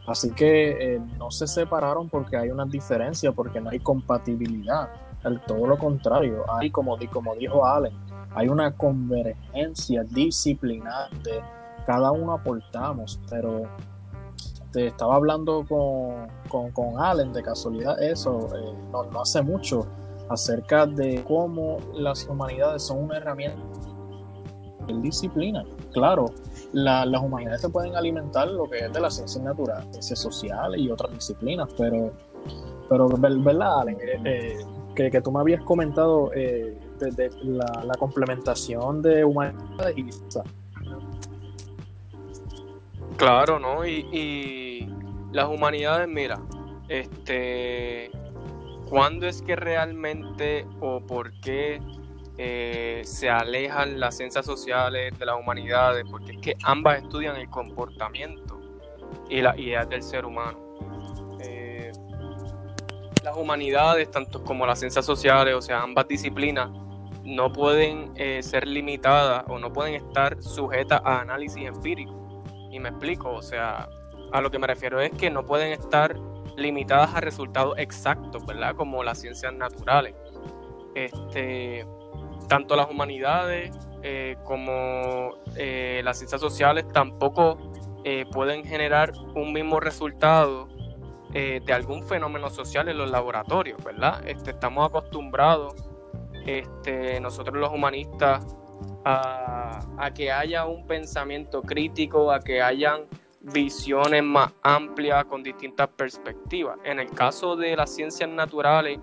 así que no se separaron porque hay una diferencia, porque no hay compatibilidad. todo lo contrario, hay como, como dijo Allen, hay una convergencia disciplinar de cada uno aportamos, pero te estaba hablando con, con, Allen de casualidad eso, eh, no, hace mucho, acerca de cómo las humanidades son una herramienta de disciplina. Claro, las humanidades se pueden alimentar lo que es de la ciencia natural, ciencias sociales y otras disciplinas, pero, pero ¿verdad, Allen? Eh, eh, que, que, tú me habías comentado de, la, la, complementación de humanidades y Claro, ¿no? Y, las humanidades, mira, este, ¿cuándo es que realmente o por qué eh, se alejan las ciencias sociales de las humanidades? Porque es que ambas estudian el comportamiento y las ideas del ser humano. Eh, las humanidades, tanto como las ciencias sociales, o sea, ambas disciplinas, no pueden eh, ser limitadas o no pueden estar sujetas a análisis empírico. Y me explico, o sea, a lo que me refiero es que no pueden estar limitadas a resultados exactos, ¿verdad? Como las ciencias naturales. Este, tanto las humanidades eh, como eh, las ciencias sociales tampoco pueden generar un mismo resultado de algún fenómeno social en los laboratorios, ¿verdad? Este, estamos acostumbrados este, nosotros los humanistas a, que haya un pensamiento crítico, a que hayan visiones más amplias con distintas perspectivas. En el caso de las ciencias naturales,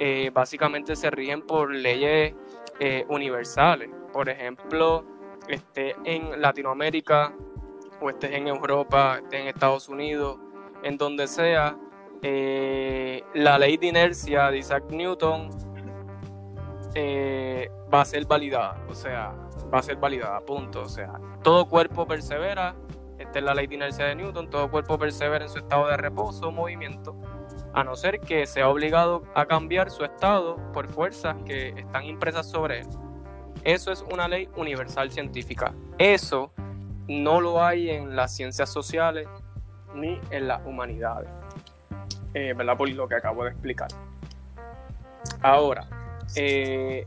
eh, básicamente se rigen por leyes eh, universales. Por ejemplo, este, en Latinoamérica o estés en Europa, estés en Estados Unidos, en donde sea, eh, la ley de inercia de Isaac Newton eh, va a ser validada, o sea, va a ser validada, punto. O sea, todo cuerpo persevera, esta es la ley de inercia de Newton, todo cuerpo persevera en su estado de reposo o movimiento, a no ser que sea obligado a cambiar su estado por fuerzas que están impresas sobre él. Eso es una ley universal científica. Eso no lo hay en las ciencias sociales ni en las humanidades. Eh, ¿Verdad? Por lo que acabo de explicar. Ahora, eh,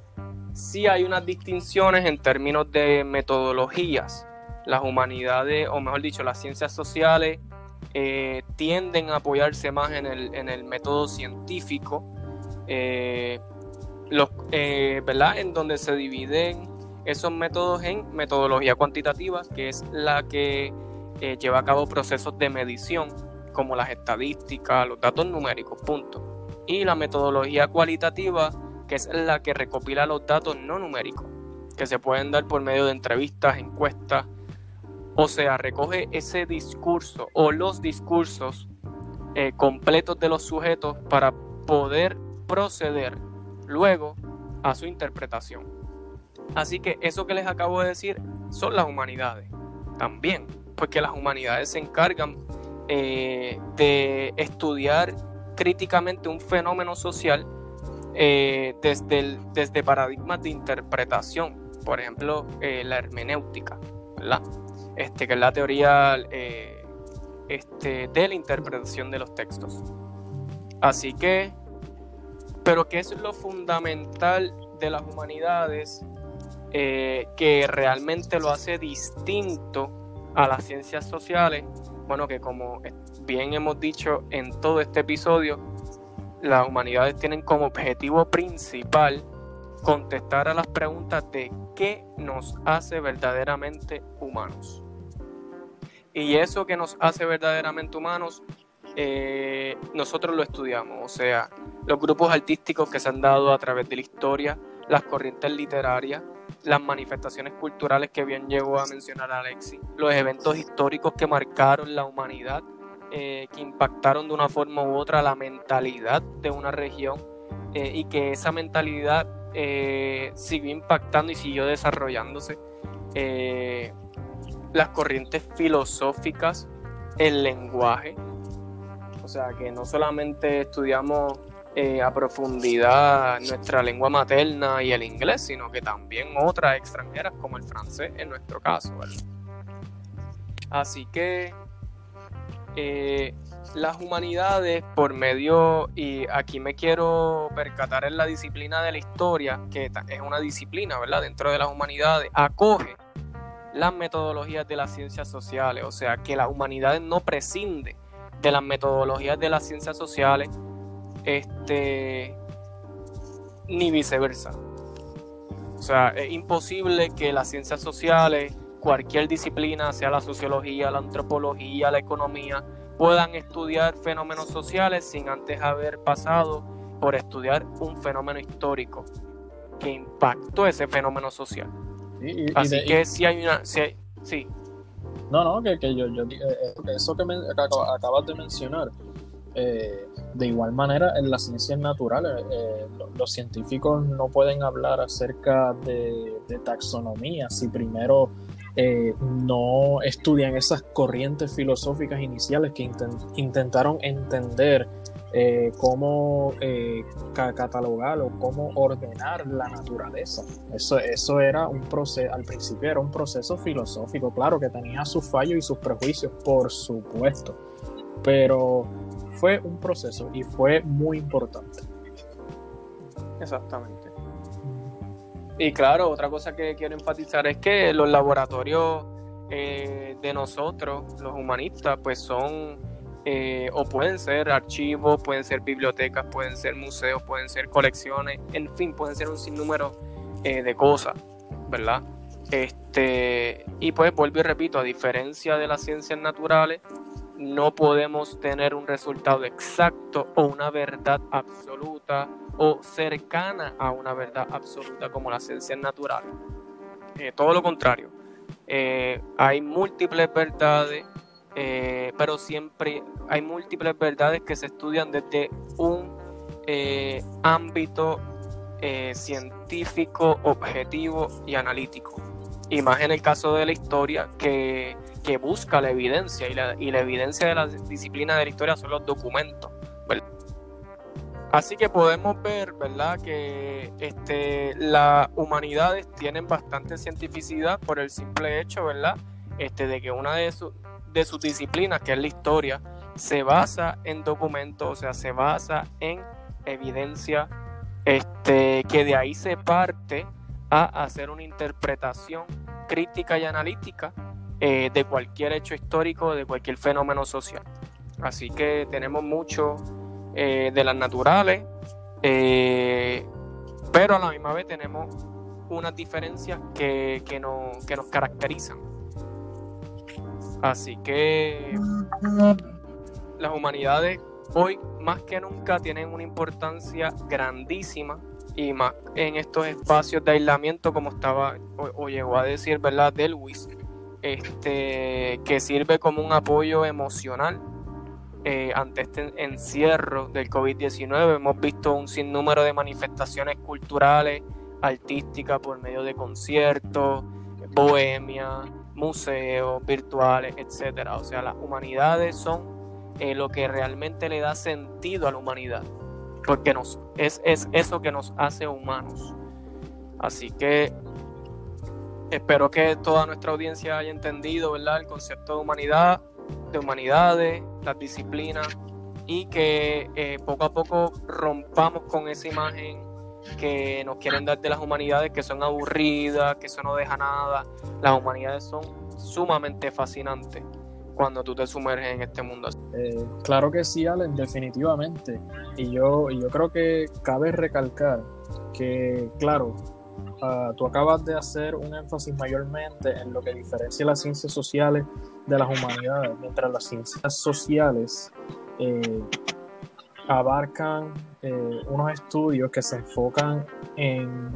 sí hay unas distinciones en términos de metodologías. Las humanidades, o mejor dicho, las ciencias sociales, eh, tienden a apoyarse más en el, método científico, eh, los, ¿verdad? En donde se dividen esos métodos en metodología cuantitativa, que es la que lleva a cabo procesos de medición, como las estadísticas, los datos numéricos, punto. Y la metodología cualitativa, que es la que recopila los datos no numéricos, que se pueden dar por medio de entrevistas, encuestas, o sea, recoge ese discurso o los discursos eh, completos de los sujetos para poder proceder luego a su interpretación. Así que eso que les acabo de decir son las humanidades también, porque las humanidades se encargan eh, de estudiar críticamente un fenómeno social eh, desde, desde paradigmas de interpretación, por ejemplo, eh, la hermenéutica, Este, que es la teoría eh, este, de la interpretación de los textos. Así que, pero ¿qué es lo fundamental de las humanidades que realmente lo hace distinto a las ciencias sociales? Bueno, que como bien hemos dicho en todo este episodio, las humanidades tienen como objetivo principal contestar a las preguntas de qué nos hace verdaderamente humanos. Y eso que nos hace verdaderamente humanos, eh, nosotros lo estudiamos. O sea, los grupos artísticos que se han dado a través de la historia, las corrientes literarias, las manifestaciones culturales que bien llegó a mencionar Alexi, los eventos históricos que marcaron la humanidad eh, que impactaron de una forma u otra la mentalidad de una región eh, y que esa mentalidad eh, siguió impactando y siguió desarrollándose. las corrientes filosóficas, el lenguaje, o sea que no solamente estudiamos a profundidad nuestra lengua materna y el inglés, sino que también otras extranjeras como el francés en nuestro caso. Así que eh, las humanidades por medio, y aquí me quiero percatar en la disciplina de la historia, que es una disciplina, ¿verdad? Dentro de las humanidades, acoge las metodologías de las ciencias sociales, o sea, que las humanidades no prescinde de las metodologías de las ciencias sociales, este, ni viceversa. O sea, es imposible que las ciencias sociales cualquier disciplina, sea la sociología, la antropología, la economía, puedan estudiar fenómenos sociales sin antes haber pasado por estudiar un fenómeno histórico que impactó ese fenómeno social. Así que si hay una... sí. No, no, que, yo, yo, eh, eh, eso que, me, acabas de mencionar, Eh, de igual manera, en las ciencias naturales, eh, los científicos no pueden hablar acerca de, taxonomía si primero eh, no estudian esas corrientes filosóficas iniciales que intentaron entender eh, cómo eh, catalogar o cómo ordenar la naturaleza. Eso, eso era un proceso, al principio era un proceso filosófico, claro que tenía sus fallos y sus prejuicios, por supuesto, pero fue un proceso y fue muy importante. Exactamente. Y claro, otra cosa que quiero enfatizar es que los laboratorios eh, de nosotros, los humanistas, pues son eh, o pueden ser archivos, pueden ser bibliotecas, pueden ser museos, pueden ser colecciones, en fin, pueden ser un sinnúmero eh, de cosas, ¿verdad? Este, y pues vuelvo y repito, a diferencia de las ciencias naturales, no podemos tener un resultado exacto o una verdad absoluta o cercana a una verdad absoluta como las ciencias naturales. Eh, todo lo contrario, hay múltiples verdades eh, pero siempre hay múltiples verdades que se estudian desde un eh, ámbito eh, científico, objetivo y analítico. Y más en el caso de la historia que, busca la evidencia y la, y la, evidencia de la disciplina de la historia son los documentos. Así que podemos ver, ¿verdad?, que este, las humanidades tienen bastante cientificidad por el simple hecho, ¿verdad?, este, de que una de, de sus disciplinas, que es la historia, se basa en documentos, o sea, se basa en evidencia, este, que de ahí se parte a hacer una interpretación crítica y analítica eh, de cualquier hecho histórico, de cualquier fenómeno social. Así que tenemos mucho eh, de las naturales, eh, pero a la misma vez tenemos unas diferencias que, que, que nos caracterizan. Así que las humanidades hoy más que nunca tienen una importancia grandísima y más en estos espacios de aislamiento como estaba o, llegó a decir, ¿verdad? Delwis, este, que sirve como un apoyo emocional eh, ante este encierro del COVID-19. Hemos visto un sinnúmero de manifestaciones culturales, artísticas por medio de conciertos, bohemia, museos virtuales, etcétera. O sea, las humanidades son eh, lo que realmente le da sentido a la humanidad, porque es, es eso que nos hace humanos. Así que espero que toda nuestra audiencia haya entendido ¿verdad? el concepto de humanidad, de humanidades, las disciplinas y que eh, poco a poco rompamos con esa imagen que nos quieren dar de las humanidades que son aburridas, que eso no deja nada. Las humanidades son sumamente fascinantes cuando tú te sumerges en este mundo. Eh, claro que sí, Allen, definitivamente. Y yo, yo creo que cabe recalcar que, claro, ah, tú acabas de hacer un énfasis mayormente en lo que diferencia las ciencias sociales de las humanidades, mientras las ciencias sociales eh, abarcan eh, unos estudios que se enfocan en,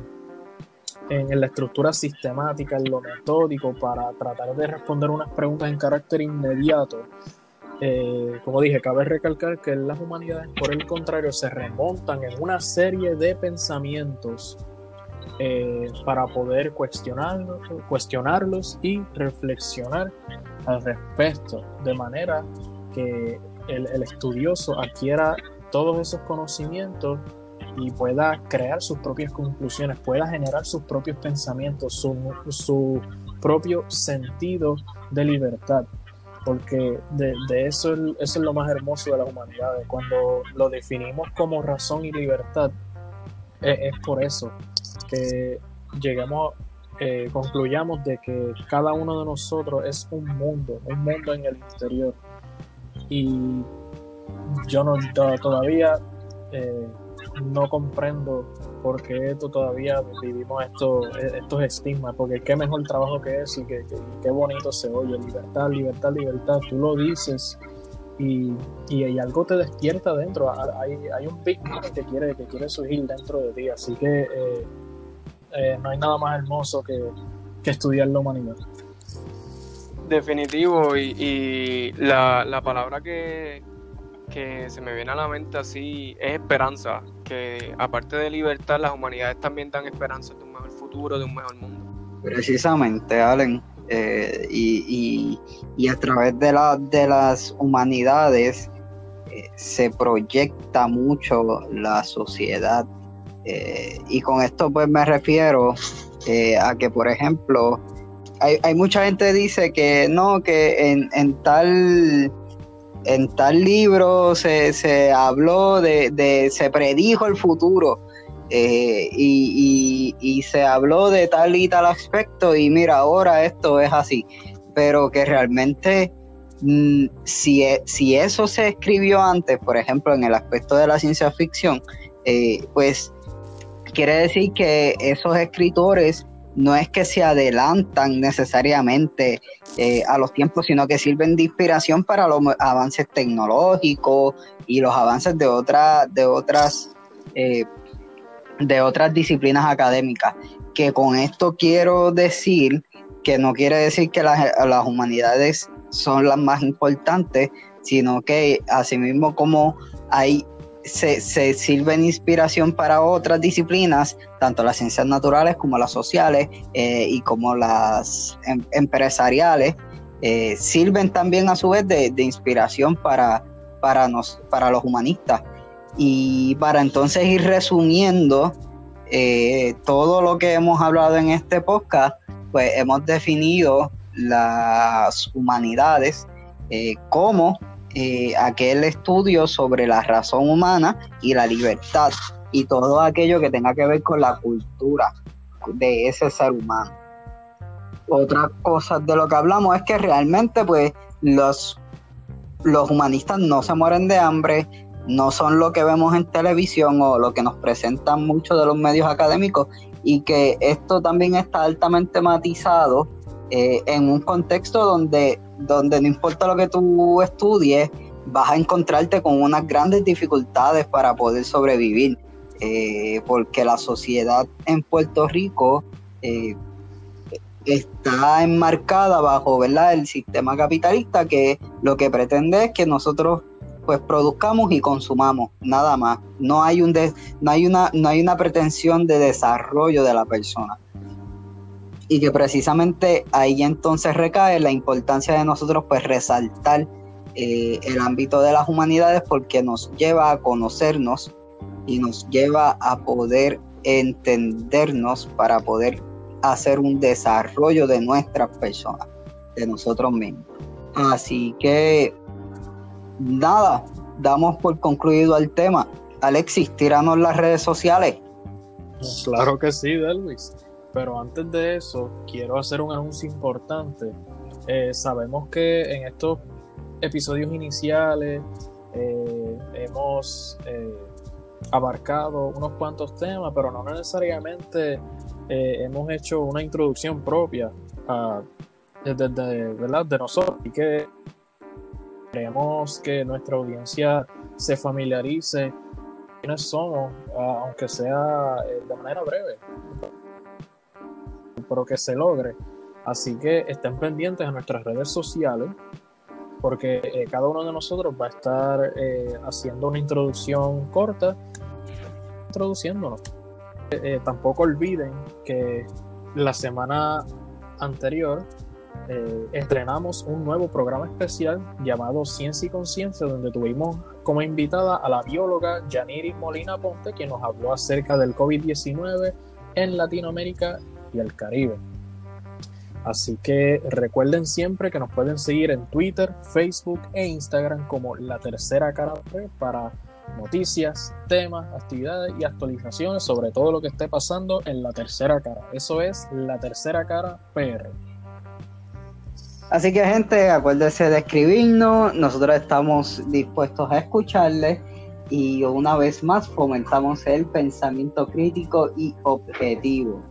en, la estructura sistemática, en lo metódico, para tratar de responder unas preguntas en carácter inmediato. Eh, como dije, cabe recalcar que las humanidades, por el contrario, se remontan en una serie de pensamientos para poder cuestionarlos, cuestionarlos y reflexionar al respecto, de manera que el, el estudioso adquiera todos esos conocimientos y pueda crear sus propias conclusiones, pueda generar sus propios pensamientos, su, propio sentido de libertad. Porque de, eso, es lo más hermoso de la humanidad. Cuando lo definimos como razón y libertad, es, por eso que lleguemos, eh, concluyamos de que cada uno de nosotros es un mundo, un mundo en el interior. Y yo no todavía eh, no comprendo por qué todavía vivimos esto, e, estos estigmas, porque qué mejor trabajo que es y que, qué bonito se oye, libertad, libertad, libertad, tú lo dices y, y, algo te despierta dentro, hay, hay un big que quiere, que quiere surgir dentro de ti, así que eh, eh, no hay nada más hermoso que, que estudiar la humanidad. Definitivo, y, y la, la palabra que, que se me viene a la mente así es esperanza, que aparte de libertad, las humanidades también dan esperanza de un mejor futuro, de un mejor mundo. Precisamente, Allen. Eh, y, a través de, la, de las humanidades eh, se proyecta mucho la sociedad. Eh, y con esto pues me refiero a que, por ejemplo, hay, hay, mucha gente dice que no, que en, en tal en tal libro se, se habló de, de, se predijo el futuro eh, y, se habló de tal y tal aspecto y mira, ahora esto es así, pero que realmente mm, si, e, si eso se escribió antes, por ejemplo, en el aspecto de la ciencia ficción, eh, pues quiere decir que esos escritores no es que se adelantan necesariamente eh, a los tiempos, sino que sirven de inspiración para los avances tecnológicos y los avances de, otra, de otras de otras disciplinas académicas. Que con esto quiero decir que no quiere decir que las, humanidades son las más importantes, sino que asimismo como hay se, se sirven inspiración para otras disciplinas, tanto las ciencias naturales como las sociales eh, y como las em, empresariales, eh, sirven también a su vez de, inspiración para, para, nos, para los humanistas. Y para entonces ir resumiendo eh, todo lo que hemos hablado en este podcast, pues hemos definido las humanidades como eh, aquel estudio sobre la razón humana y la libertad y todo aquello que tenga que ver con la cultura de ese ser humano. Otra cosa de lo que hablamos es que realmente pues los, los humanistas no se mueren de hambre, no son lo que vemos en televisión o lo que nos presentan muchos de los medios académicos y que esto también está altamente matizado eh, en un contexto donde, donde no importa lo que tú estudies, vas a encontrarte con unas grandes dificultades para poder sobrevivir, eh, porque la sociedad en Puerto Rico eh, está enmarcada bajo ¿verdad? el sistema capitalista que lo que pretende es que nosotros pues produzcamos y consumamos, nada más. No hay, un no hay, una, no hay una pretensión de desarrollo de la persona. Y que precisamente ahí entonces recae la importancia de nosotros pues resaltar eh, el ámbito de las humanidades porque nos lleva a conocernos y nos lleva a poder entendernos para poder hacer un desarrollo de nuestras personas, de nosotros mismos. Así que nada, damos por concluido el tema. Alexis, tíranos las redes sociales. Claro que sí, Delvis. Pero antes de eso, quiero hacer un anuncio importante. Eh, sabemos que en estos episodios iniciales eh, hemos eh, abarcado unos cuantos temas, pero no necesariamente hemos hecho una introducción propia de, ¿verdad? de nosotros. Y que Queremos que nuestra audiencia se familiarice quiénes somos, ah, aunque sea de manera breve, pero que se logre. Así que estén pendientes a nuestras redes sociales, porque eh, cada uno de nosotros va a estar eh, haciendo una introducción corta, introduciéndonos. tampoco olviden que la semana anterior eh, estrenamos un nuevo programa especial llamado Ciencia y Conciencia, donde tuvimos como invitada a la bióloga Yaniri Molina Ponte, quien nos habló acerca del COVID-19 en Latinoamérica y el Caribe. Así que recuerden siempre que nos pueden seguir en Twitter, Facebook e Instagram como La Tercera Cara para noticias, temas, actividades y actualizaciones sobre todo lo que esté pasando en La Tercera Cara. Eso es La Tercera Cara PR. Así que gente, acuérdense de escribirnos, nosotros estamos dispuestos a escucharles y una vez más fomentamos el pensamiento crítico y objetivo.